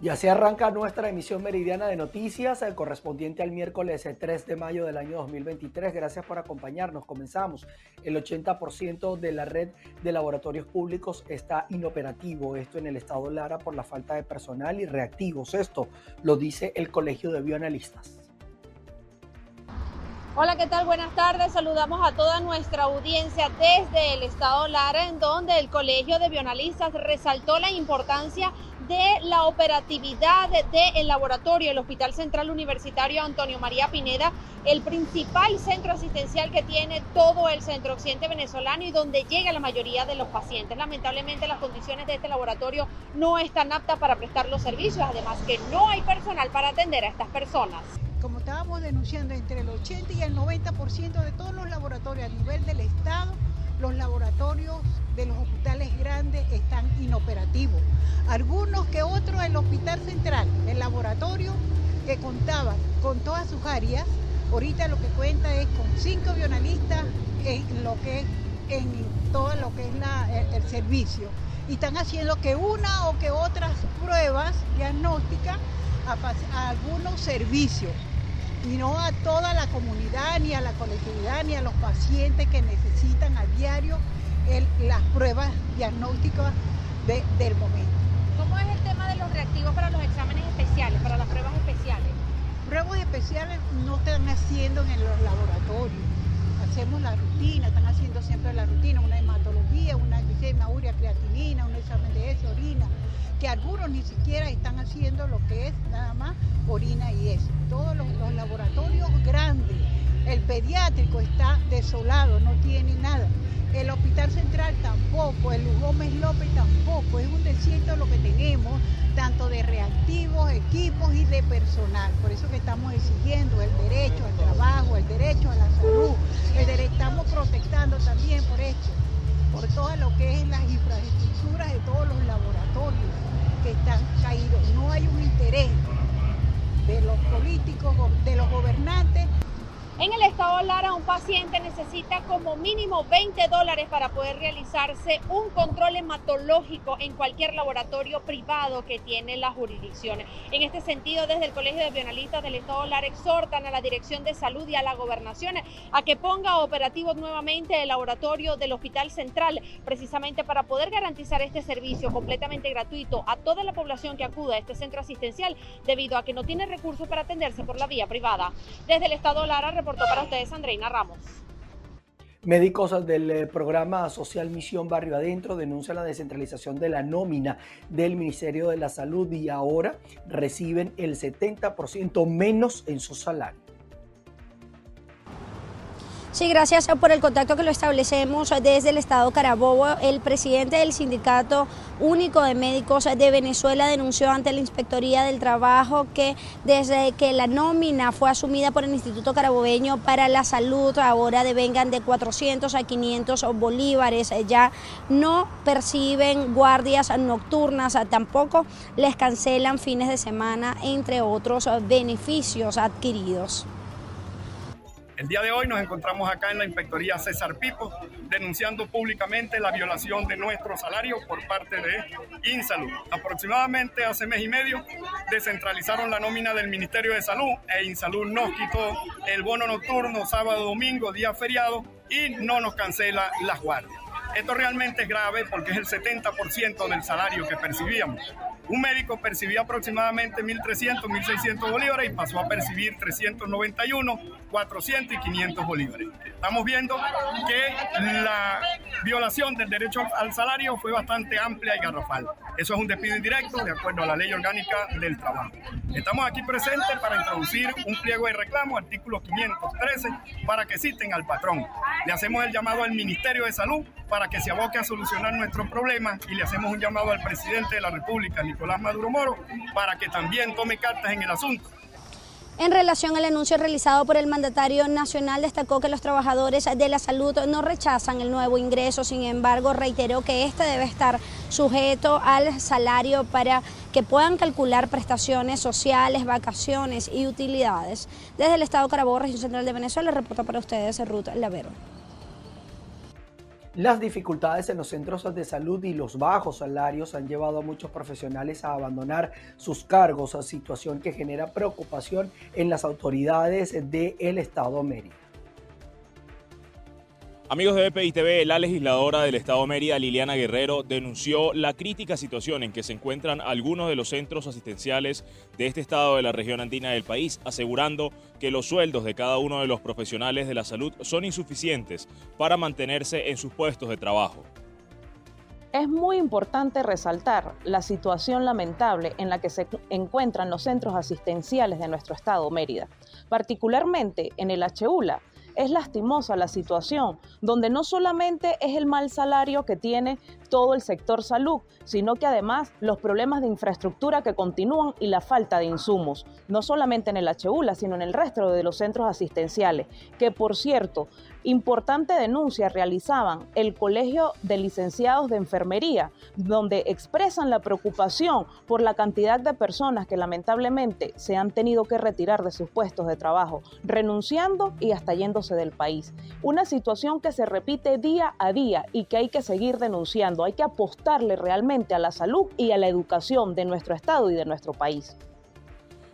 Ya se arranca nuestra emisión meridiana de noticias, el correspondiente al miércoles 3 de mayo del año 2023. Gracias por acompañarnos. Comenzamos. El 80% de la red de laboratorios públicos está inoperativo. Esto en el estado Lara por la falta de personal y reactivos. Esto lo dice el Colegio de Bioanalistas. Hola, ¿qué tal? Buenas tardes. Saludamos a toda nuestra audiencia desde el estado Lara, en donde el Colegio de Bioanalistas resaltó la importancia de la operatividad del laboratorio, el Hospital Central Universitario Antonio María Pineda, el principal centro asistencial que tiene todo el centro occidente venezolano y donde llega la mayoría de los pacientes. Lamentablemente las condiciones de este laboratorio no están aptas para prestar los servicios, además que no hay personal para atender a estas personas. Como estábamos denunciando, entre el 80 y el 90% de todos los laboratorios a nivel del Estado los laboratorios de los hospitales grandes están inoperativos. Algunos que otros, el Hospital Central, el laboratorio que contaba con todas sus áreas, ahorita lo que cuenta es con cinco bionalistas en lo que en todo lo que es el, servicio. Y están haciendo que una o que otras pruebas diagnósticas a algunos servicios y no a toda la comunidad, ni a la colectividad, ni a los pacientes que necesitan a diario las pruebas diagnósticas del momento. ¿Cómo es el tema de los reactivos para los exámenes especiales, para las pruebas especiales? Pruebas especiales no están haciendo en los laboratorios. Hacemos la rutina, están haciendo siempre la rutina, una hematología, una glicemia urea creatinina, un examen de S, orina, que algunos ni siquiera están haciendo lo que es nada más orina y eso. Todos los, laboratorios grandes, el pediátrico está desolado, no tiene nada. El Hospital Central tampoco, el Gómez López tampoco, es un desierto lo que tenemos, tanto de reactivos, equipos y de personal. Por eso que estamos exigiendo el derecho al trabajo, el derecho a la salud, el estamos protestando también por esto, por todo lo que es las infraestructuras de todos los laboratorios están caídos. No hay un interés de los políticos, de los gobernantes en el estado Lara, un paciente necesita como mínimo 20 dólares para poder realizarse un control hematológico en cualquier laboratorio privado que tiene la jurisdicción. En este sentido, desde el Colegio de Bionalistas del estado Lara exhortan a la Dirección de Salud y a la Gobernación a que ponga operativo nuevamente el laboratorio del Hospital Central, precisamente para poder garantizar este servicio completamente gratuito a toda la población que acuda a este centro asistencial, debido a que no tiene recursos para atenderse por la vía privada. Desde el estado Lara, para ustedes Andreina Ramos. Médicos del eh, programa social Misión Barrio Adentro denuncian la descentralización de la nómina del Ministerio de la Salud y ahora reciben el 70% menos en su salario. Sí, gracias por el contacto que lo establecemos desde el Estado Carabobo. El presidente del Sindicato Único de Médicos de Venezuela denunció ante la Inspectoría del Trabajo que desde que la nómina fue asumida por el Instituto Carabobeño para la Salud, ahora devengan de 400 a 500 bolívares. Ya no perciben guardias nocturnas, tampoco les cancelan fines de semana, entre otros beneficios adquiridos. El día de hoy nos encontramos acá en la Inspectoría César Pipo denunciando públicamente la violación de nuestro salario por parte de Insalud. Aproximadamente hace mes y medio descentralizaron la nómina del Ministerio de Salud e Insalud nos quitó el bono nocturno sábado, domingo, día feriado y no nos cancela las guardias. Esto realmente es grave porque es el 70% del salario que percibíamos. Un médico percibía aproximadamente 1.300, 1.600 bolívares y pasó a percibir 391, 400 y 500 bolívares. Estamos viendo que la violación del derecho al salario fue bastante amplia y garrafal. Eso es un despido indirecto de acuerdo a la ley orgánica del trabajo. Estamos aquí presentes para introducir un pliego de reclamo, artículo 513, para que citen al patrón. Le hacemos el llamado al Ministerio de Salud para que se aboque a solucionar nuestros problemas y le hacemos un llamado al presidente de la República, Nicolás Maduro Moro, para que también tome cartas en el asunto. En relación al anuncio realizado por el mandatario nacional, destacó que los trabajadores de la salud no rechazan el nuevo ingreso, sin embargo, reiteró que este debe estar sujeto al salario para que puedan calcular prestaciones sociales, vacaciones y utilidades. Desde el Estado Carabobo, región central de Venezuela, reporta para ustedes Ruth Lavero. Las dificultades en los centros de salud y los bajos salarios han llevado a muchos profesionales a abandonar sus cargos, situación que genera preocupación en las autoridades del Estado Mérida. Amigos de BPI TV, la legisladora del Estado Mérida, Liliana Guerrero, denunció la crítica situación en que se encuentran algunos de los centros asistenciales de este estado de la región andina del país, asegurando que los sueldos de cada uno de los profesionales de la salud son insuficientes para mantenerse en sus puestos de trabajo. Es muy importante resaltar la situación lamentable en la que se encuentran los centros asistenciales de nuestro estado Mérida, particularmente en el HULA, es lastimosa la situación, donde no solamente es el mal salario que tiene todo el sector salud, sino que además los problemas de infraestructura que continúan y la falta de insumos, no solamente en el HULA, sino en el resto de los centros asistenciales, que por cierto, importante denuncia realizaban el Colegio de Licenciados de Enfermería, donde expresan la preocupación por la cantidad de personas que lamentablemente se han tenido que retirar de sus puestos de trabajo, renunciando y hasta yéndose del país. Una situación que se repite día a día y que hay que seguir denunciando. Hay que apostarle realmente a la salud y a la educación de nuestro Estado y de nuestro país.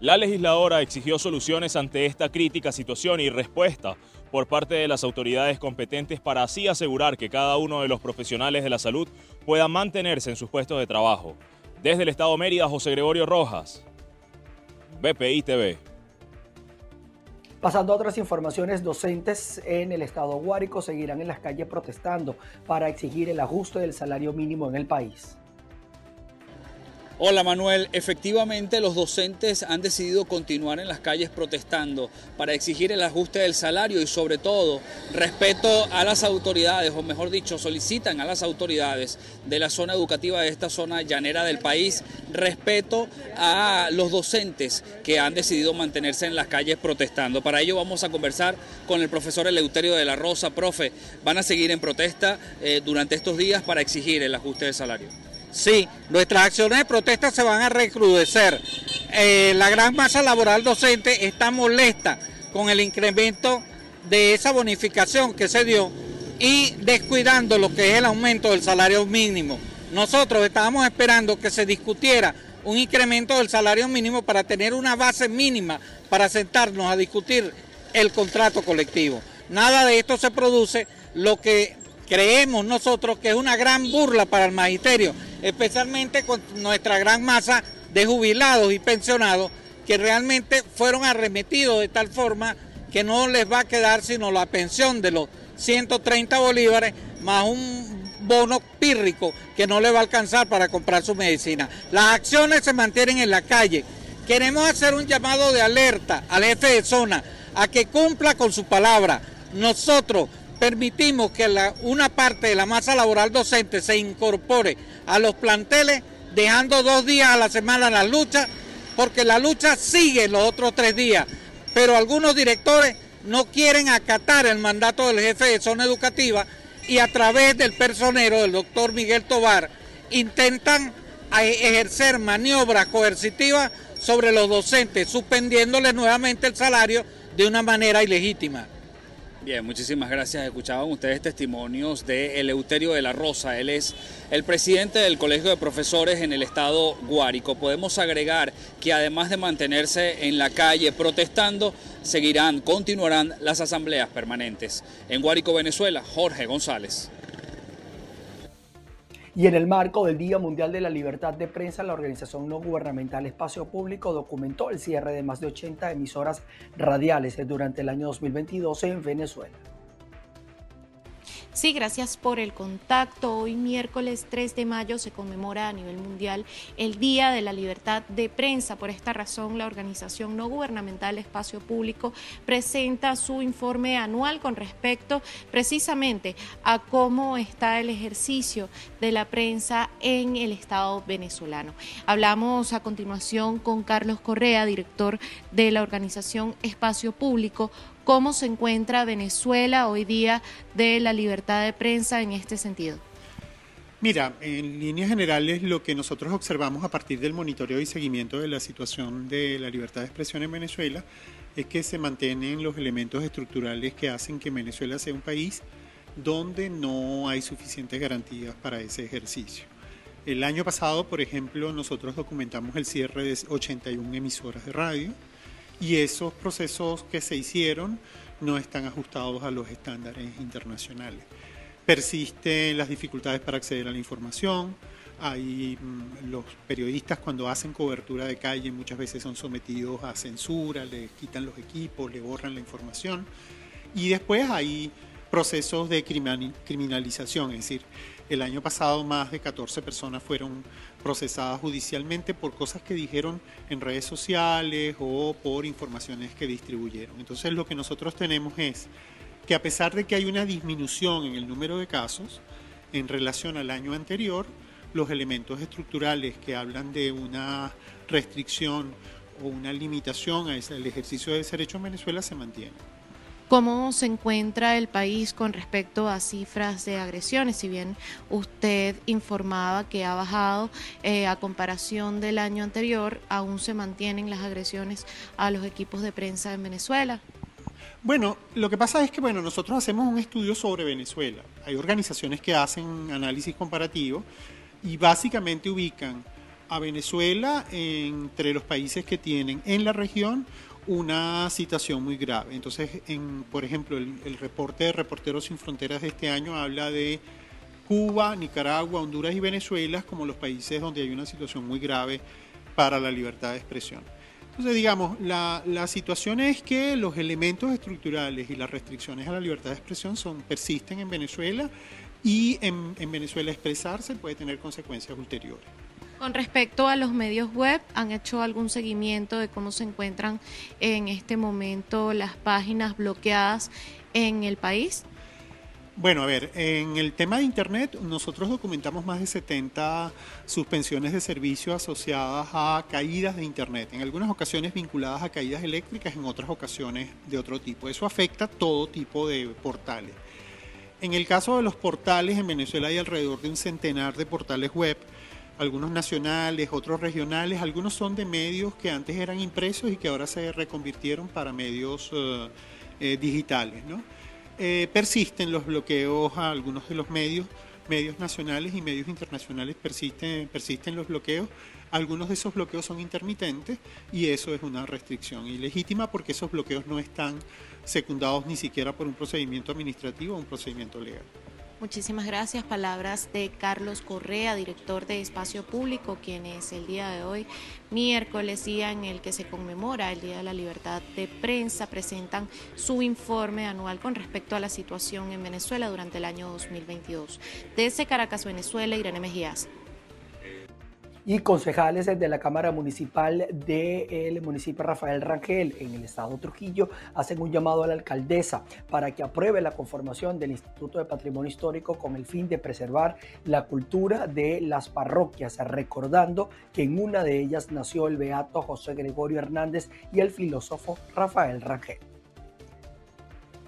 La legisladora exigió soluciones ante esta crítica situación y respuesta por parte de las autoridades competentes para así asegurar que cada uno de los profesionales de la salud pueda mantenerse en sus puestos de trabajo. Desde el Estado Mérida, José Gregorio Rojas, BPI TV. Pasando a otras informaciones, docentes en el estado Guárico seguirán en las calles protestando para exigir el ajuste del salario mínimo en el país. Hola Manuel, efectivamente los docentes han decidido continuar en las calles protestando para exigir el ajuste del salario y sobre todo respeto a las autoridades, o mejor dicho, solicitan a las autoridades de la zona educativa de esta zona llanera del país respeto a los docentes que han decidido mantenerse en las calles protestando. Para ello vamos a conversar con el profesor Eleuterio de la Rosa. Profe, ¿van a seguir en protesta eh, durante estos días para exigir el ajuste del salario? Sí, nuestras acciones de protesta se van a recrudecer. Eh, la gran masa laboral docente está molesta con el incremento de esa bonificación que se dio y descuidando lo que es el aumento del salario mínimo. Nosotros estábamos esperando que se discutiera un incremento del salario mínimo para tener una base mínima para sentarnos a discutir el contrato colectivo. Nada de esto se produce, lo que creemos nosotros que es una gran burla para el magisterio, especialmente con nuestra gran masa de jubilados y pensionados que realmente fueron arremetidos de tal forma que no les va a quedar sino la pensión de los 130 bolívares más un bono pírrico que no le va a alcanzar para comprar su medicina. Las acciones se mantienen en la calle. Queremos hacer un llamado de alerta al jefe de zona a que cumpla con su palabra. Nosotros permitimos que una parte de la masa laboral docente se incorpore a los planteles, dejando dos días a la semana la lucha, porque la lucha sigue los otros tres días, pero algunos directores no quieren acatar el mandato del jefe de zona educativa y a través del personero, del doctor Miguel Tobar, intentan ejercer maniobras coercitivas sobre los docentes, suspendiéndoles nuevamente el salario de una manera ilegítima. Bien, muchísimas gracias. Escuchaban ustedes testimonios de Eleuterio de la Rosa. Él es el presidente del Colegio de Profesores en el estado Guárico. Podemos agregar que además de mantenerse en la calle protestando, seguirán, continuarán las asambleas permanentes. En Guárico, Venezuela, Jorge González. Y en el marco del Día Mundial de la Libertad de Prensa, la organización no gubernamental Espacio Público documentó el cierre de más de 80 emisoras radiales durante el año 2022 en Venezuela. Sí, gracias por el contacto. Hoy miércoles 3 de mayo se conmemora a nivel mundial el Día de la Libertad de Prensa. Por esta razón, la organización no gubernamental Espacio Público presenta su informe anual con respecto precisamente a cómo está el ejercicio de la prensa en el Estado venezolano. Hablamos a continuación con Carlos Correa, director de la organización Espacio Público ¿Cómo se encuentra Venezuela hoy día de la libertad de prensa en este sentido? Mira, en líneas generales lo que nosotros observamos a partir del monitoreo y seguimiento de la situación de la libertad de expresión en Venezuela es que se mantienen los elementos estructurales que hacen que Venezuela sea un país donde no hay suficientes garantías para ese ejercicio. El año pasado, por ejemplo, nosotros documentamos el cierre de 81 emisoras de radio y esos procesos que se hicieron no están ajustados a los estándares internacionales. Persisten las dificultades para acceder a la información, hay mm, los periodistas cuando hacen cobertura de calle muchas veces son sometidos a censura, les quitan los equipos, le borran la información y después hay procesos de criminalización, es decir, el año pasado más de 14 personas fueron procesadas judicialmente por cosas que dijeron en redes sociales o por informaciones que distribuyeron. Entonces lo que nosotros tenemos es que a pesar de que hay una disminución en el número de casos en relación al año anterior, los elementos estructurales que hablan de una restricción o una limitación al ejercicio de ese derecho en Venezuela se mantienen. ¿Cómo se encuentra el país con respecto a cifras de agresiones? Si bien usted informaba que ha bajado eh, a comparación del año anterior, ¿aún se mantienen las agresiones a los equipos de prensa en Venezuela? Bueno, lo que pasa es que bueno, nosotros hacemos un estudio sobre Venezuela. Hay organizaciones que hacen análisis comparativo y básicamente ubican a Venezuela entre los países que tienen en la región una situación muy grave. Entonces, en, por ejemplo, el, reporte de Reporteros Sin Fronteras de este año habla de Cuba, Nicaragua, Honduras y Venezuela como los países donde hay una situación muy grave para la libertad de expresión. Entonces, digamos, la, situación es que los elementos estructurales y las restricciones a la libertad de expresión son, persisten en Venezuela y en Venezuela expresarse puede tener consecuencias ulteriores. Con respecto a los medios web, ¿han hecho algún seguimiento de cómo se encuentran en este momento las páginas bloqueadas en el país? Bueno, a ver, en el tema de Internet nosotros documentamos más de 70 suspensiones de servicio asociadas a caídas de Internet, en algunas ocasiones vinculadas a caídas eléctricas, en otras ocasiones de otro tipo. Eso afecta todo tipo de portales. En el caso de los portales, en Venezuela hay alrededor de un centenar de portales web algunos nacionales, otros regionales, algunos son de medios que antes eran impresos y que ahora se reconvirtieron para medios eh, eh, digitales. Eh, persisten los bloqueos a algunos de los medios, medios nacionales y medios internacionales persisten, persisten los bloqueos. Algunos de esos bloqueos son intermitentes y eso es una restricción ilegítima porque esos bloqueos no están secundados ni siquiera por un procedimiento administrativo o un procedimiento legal. Muchísimas gracias. Palabras de Carlos Correa, director de Espacio Público, quienes el día de hoy, miércoles, día en el que se conmemora el Día de la Libertad de Prensa, presentan su informe anual con respecto a la situación en Venezuela durante el año 2022. Desde Caracas, Venezuela, Irene Mejías y concejales de la Cámara Municipal del municipio Rafael Rangel en el estado Trujillo hacen un llamado a la alcaldesa para que apruebe la conformación del Instituto de Patrimonio Histórico con el fin de preservar la cultura de las parroquias, recordando que en una de ellas nació el beato José Gregorio Hernández y el filósofo Rafael Rangel.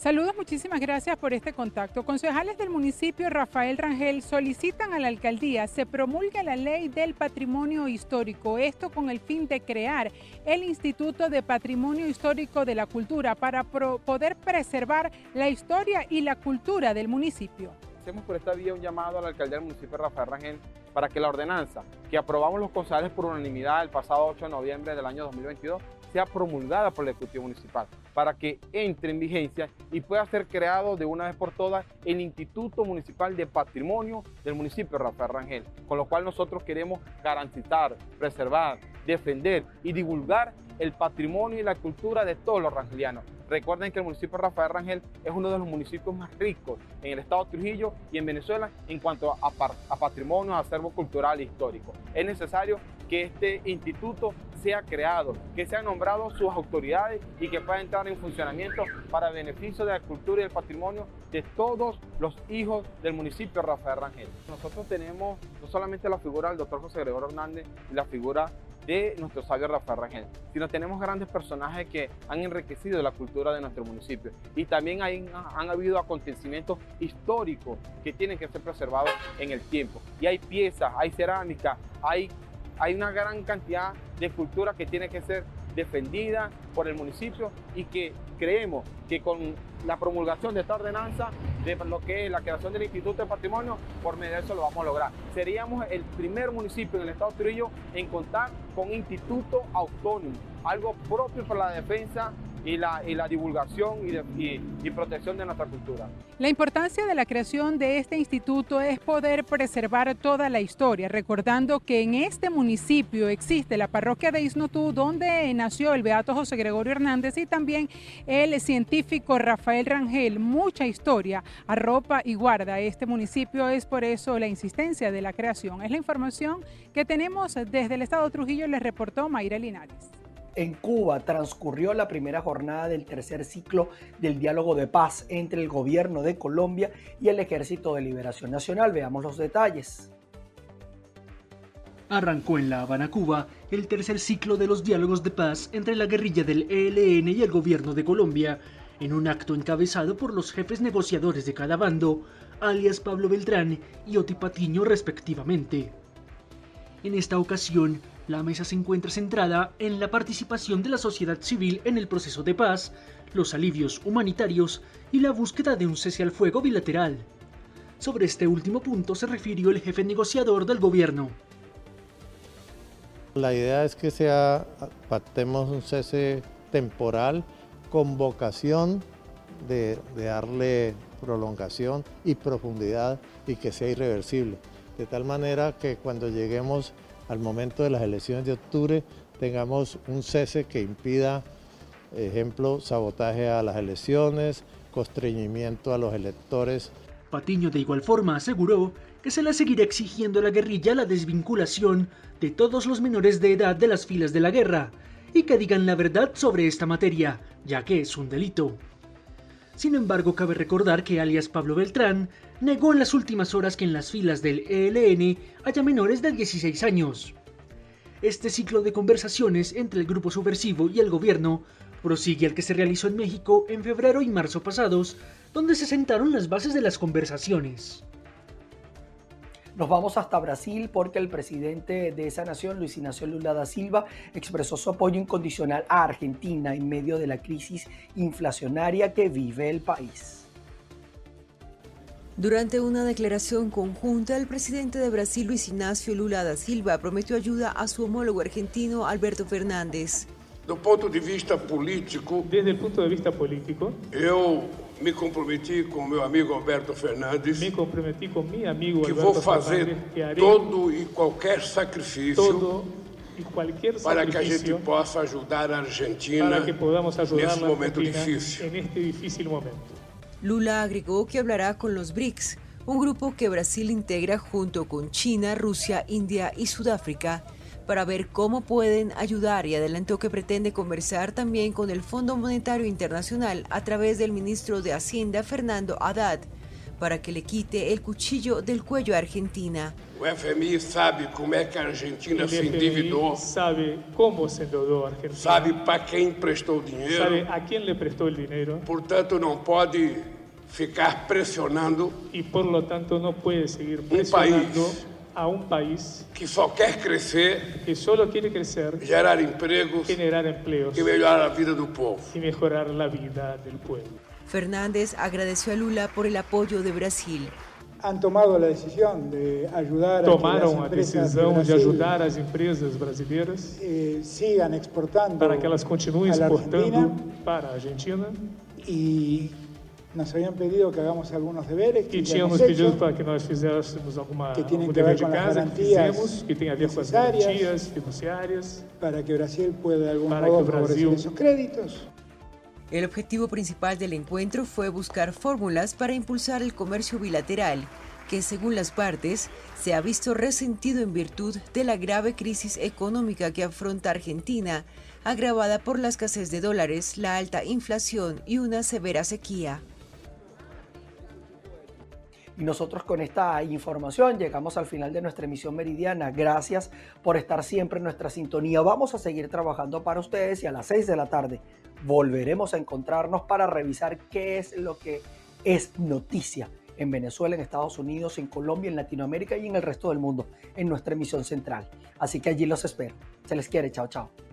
Saludos, muchísimas gracias por este contacto. Concejales del municipio Rafael Rangel solicitan a la alcaldía se promulgue la ley del patrimonio histórico, esto con el fin de crear el Instituto de Patrimonio Histórico de la Cultura para poder preservar la historia y la cultura del municipio. Hacemos por esta vía un llamado a la alcaldía del municipio Rafael Rangel para que la ordenanza que aprobamos los concejales por unanimidad el pasado 8 de noviembre del año 2022 sea promulgada por el Ejecutivo Municipal para que entre en vigencia y pueda ser creado de una vez por todas el Instituto Municipal de Patrimonio del municipio Rafael Rangel, con lo cual nosotros queremos garantizar, preservar, defender y divulgar el patrimonio y la cultura de todos los rangelianos. Recuerden que el municipio de Rafael Rangel es uno de los municipios más ricos en el estado de Trujillo y en Venezuela en cuanto a, a patrimonio, acervo cultural e histórico. Es necesario que este instituto sea creado, que sean nombrados sus autoridades y que pueda entrar en funcionamiento para beneficio de la cultura y el patrimonio de todos los hijos del municipio Rafael Rangel. Nosotros tenemos no solamente la figura del doctor José Gregorio Hernández y la figura de nuestro sabio Rafael Rangel, sino tenemos grandes personajes que han enriquecido la cultura de nuestro municipio y también hay, han habido acontecimientos históricos que tienen que ser preservados en el tiempo. Y hay piezas, hay cerámica, hay hay una gran cantidad de cultura que tiene que ser defendida por el municipio y que creemos que con la promulgación de esta ordenanza de lo que es la creación del Instituto de Patrimonio, por medio de eso lo vamos a lograr. Seríamos el primer municipio en el estado de Trujillo en contar con instituto autónomo, algo propio para la defensa y la, divulgación y, y, protección de nuestra cultura. La importancia de la creación de este instituto es poder preservar toda la historia, recordando que en este municipio existe la parroquia de Isnotú, donde nació el beato José Gregorio Hernández y también el científico Rafael Rangel. Mucha historia arropa y guarda este municipio, es por eso la insistencia de la creación. Es la información que tenemos desde el estado de Trujillo, les reportó Mayra Linares. En Cuba transcurrió la primera jornada del tercer ciclo del diálogo de paz entre el gobierno de Colombia y el Ejército de Liberación Nacional. Veamos los detalles. Arrancó en La Habana, Cuba, el tercer ciclo de los diálogos de paz entre la guerrilla del ELN y el gobierno de Colombia, en un acto encabezado por los jefes negociadores de cada bando, alias Pablo Beltrán y Oti Patiño respectivamente. En esta ocasión, la mesa se encuentra centrada en la participación de la sociedad civil en el proceso de paz, los alivios humanitarios y la búsqueda de un cese al fuego bilateral. Sobre este último punto se refirió el jefe negociador del gobierno. La idea es que sea, pactemos un cese temporal con vocación de, de darle prolongación y profundidad y que sea irreversible. De tal manera que cuando lleguemos al momento de las elecciones de octubre tengamos un cese que impida, ejemplo, sabotaje a las elecciones, constreñimiento a los electores. Patiño de igual forma aseguró que se le seguirá exigiendo a la guerrilla la desvinculación de todos los menores de edad de las filas de la guerra y que digan la verdad sobre esta materia, ya que es un delito. Sin embargo, cabe recordar que alias Pablo Beltrán negó en las últimas horas que en las filas del ELN haya menores de 16 años. Este ciclo de conversaciones entre el grupo subversivo y el gobierno prosigue al que se realizó en México en febrero y marzo pasados, donde se sentaron las bases de las conversaciones. Nos vamos hasta Brasil porque el presidente de esa nación, Luis Ignacio Lula da Silva, expresó su apoyo incondicional a Argentina en medio de la crisis inflacionaria que vive el país. Durante una declaración conjunta, el presidente de Brasil, Luis Ignacio Lula da Silva, prometió ayuda a su homólogo argentino, Alberto Fernández. Do ponto de vista político, desde el punto de vista político, eu me comprometi com meu amigo Alberto Fernandes. Me comprometi com meu amigo que Alberto vou fazer Fernandes, todo e qualquer sacrifício todo e qualquer para que a gente possa ajudar a Argentina para que podamos ajudar nesse a momento difícil. Lula agregó que hablará con los BRICS, un grupo que Brasil integra junto con China, Rusia, India y Sudáfrica, para ver cómo pueden ayudar. Y adelantó que pretende conversar también con el Fondo Monetario Internacional a través del ministro de Hacienda Fernando Haddad para que le quite el cuchillo del cuello a Argentina. O FMI sabe como é que Argentina El se FMI endividou, sabe cómo se endeudó Argentina, sabe para quem emprestou o dinheiro, sabe a quién le prestó el dinero. Portanto não pode ficar pressionando y por lo tanto no puede seguir um presionando país a un país que só quer crescer, que solo quiere crecer, gerar empregos generar empleos e melhorar a vida do povo. y mejorar la vida del pueblo. Fernández agradeció a Lula por el apoyo de Brasil. han tomado la decisión de ayudar a las a empresas decisão de Brasil, ajudar as empresas brasileiras eh, sigan exportando para que elas continuem a exportando Argentina para a Argentina y nos habían pedido que hagamos algunos deberes que e hemos tínhamos pedido hecho, para que nós fizéssemos alguma, que tienen que ver de con casa que garantías fizemos, que tem a ver com as garantias fiduciárias para que Brasil pueda de algún para que modo favorecer Brasil esos créditos. El objetivo principal del encuentro fue buscar fórmulas para impulsar el comercio bilateral, que según las partes se ha visto resentido en virtud de la grave crisis económica que afronta Argentina, agravada por la escasez de dólares, la alta inflación y una severa sequía. Y nosotros con esta información llegamos al final de nuestra emisión meridiana. Gracias por estar siempre en nuestra sintonía. Vamos a seguir trabajando para ustedes y a las 6 de la tarde volveremos a encontrarnos para revisar qué es lo que es noticia en Venezuela, en Estados Unidos, en Colombia, en Latinoamérica y en el resto del mundo en nuestra emisión central. Así que allí los espero. Se les quiere. Chao, chao.